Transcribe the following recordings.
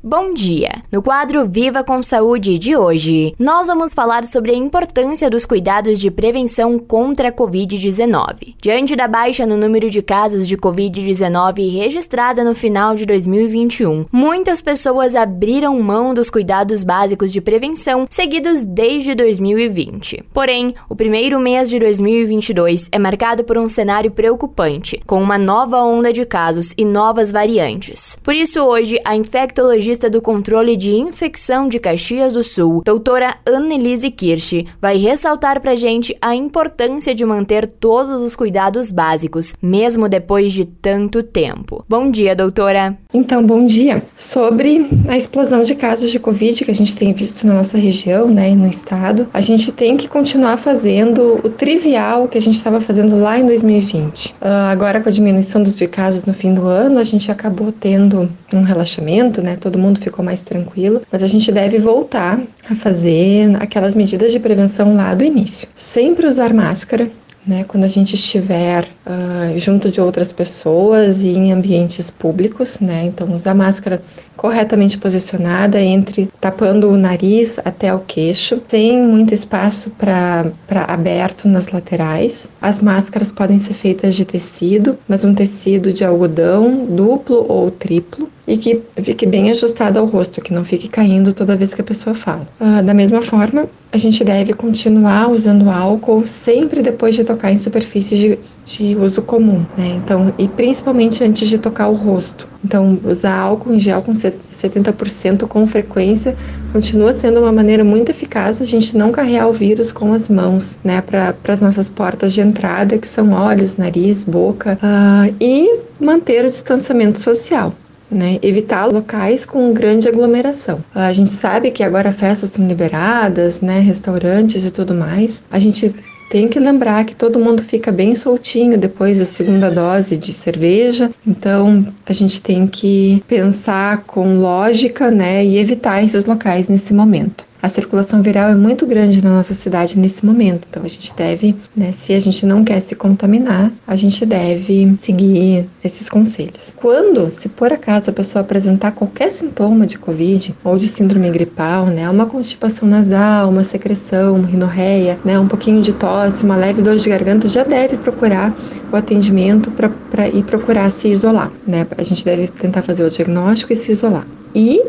Bom dia! No quadro Viva com Saúde de hoje, nós vamos falar sobre a importância dos cuidados de prevenção contra a Covid-19. Diante da baixa no número de casos de Covid-19 registrada no final de 2021, muitas pessoas abriram mão dos cuidados básicos de prevenção seguidos desde 2020. Porém, o primeiro mês de 2022 é marcado por um cenário preocupante, com uma nova onda de casos e novas variantes. Por isso, hoje, a infectologia do controle de infecção de Caxias do Sul, doutora Annelise Kirsch, vai ressaltar pra gente a importância de manter todos os cuidados básicos, mesmo depois de tanto tempo. Bom dia, doutora. Então, bom dia. Sobre a explosão de casos de Covid que a gente tem visto na nossa região, né, e no estado, a gente tem que continuar fazendo o trivial que a gente estava fazendo lá em 2020. Uh, ah, agora, com a diminuição dos casos no fim do ano, a gente acabou tendo um relaxamento, né, todo mundo ficou mais tranquilo, mas a gente deve voltar a fazer aquelas medidas de prevenção lá do início. Sempre usar máscara, né, quando a gente estiver uh, junto de outras pessoas e em ambientes públicos, né, então usar máscara corretamente posicionada entre tapando o nariz até o queixo, sem muito espaço para aberto nas laterais. As máscaras podem ser feitas de tecido, mas um tecido de algodão duplo ou triplo e que fique bem ajustado ao rosto, que não fique caindo toda vez que a pessoa fala. Uh, da mesma forma, a gente deve continuar usando álcool sempre depois de tocar em superfícies de, de uso comum, né? Então, e principalmente antes de tocar o rosto. Então, usar álcool em gel com 70% com frequência continua sendo uma maneira muito eficaz a gente não carregar o vírus com as mãos, né, para as nossas portas de entrada, que são olhos, nariz, boca, uh, e manter o distanciamento social né? Evitar locais com grande aglomeração. A gente sabe que agora festas são liberadas, né? Restaurantes e tudo mais. A gente tem que lembrar que todo mundo fica bem soltinho depois da segunda dose de cerveja, então a gente tem que pensar com lógica, né, e evitar esses locais nesse momento a circulação viral é muito grande na nossa cidade nesse momento. Então a gente deve, né, se a gente não quer se contaminar, a gente deve seguir esses conselhos. Quando, se por acaso a pessoa apresentar qualquer sintoma de COVID ou de síndrome gripal, né, uma constipação nasal, uma secreção, uma rinorreia, né, um pouquinho de tosse, uma leve dor de garganta, já deve procurar o atendimento para ir procurar se isolar, né? A gente deve tentar fazer o diagnóstico e se isolar. E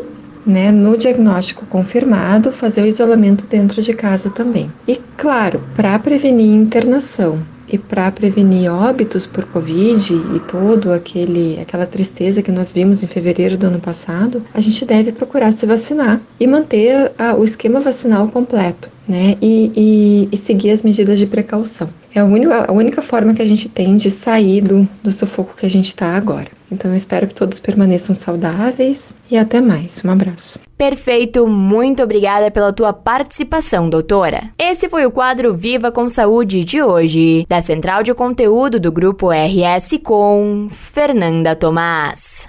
né, no diagnóstico confirmado, fazer o isolamento dentro de casa também. E claro, para prevenir internação e para prevenir óbitos por Covid e todo aquele aquela tristeza que nós vimos em fevereiro do ano passado, a gente deve procurar se vacinar e manter a, o esquema vacinal completo, né? E, e, e seguir as medidas de precaução. É a única, a única forma que a gente tem de sair do, do sufoco que a gente está agora. Então eu espero que todos permaneçam saudáveis e até mais. Um abraço. Perfeito, muito obrigada pela tua participação, doutora. Esse foi o quadro Viva com Saúde de hoje, da Central de Conteúdo do Grupo RS com Fernanda Tomás.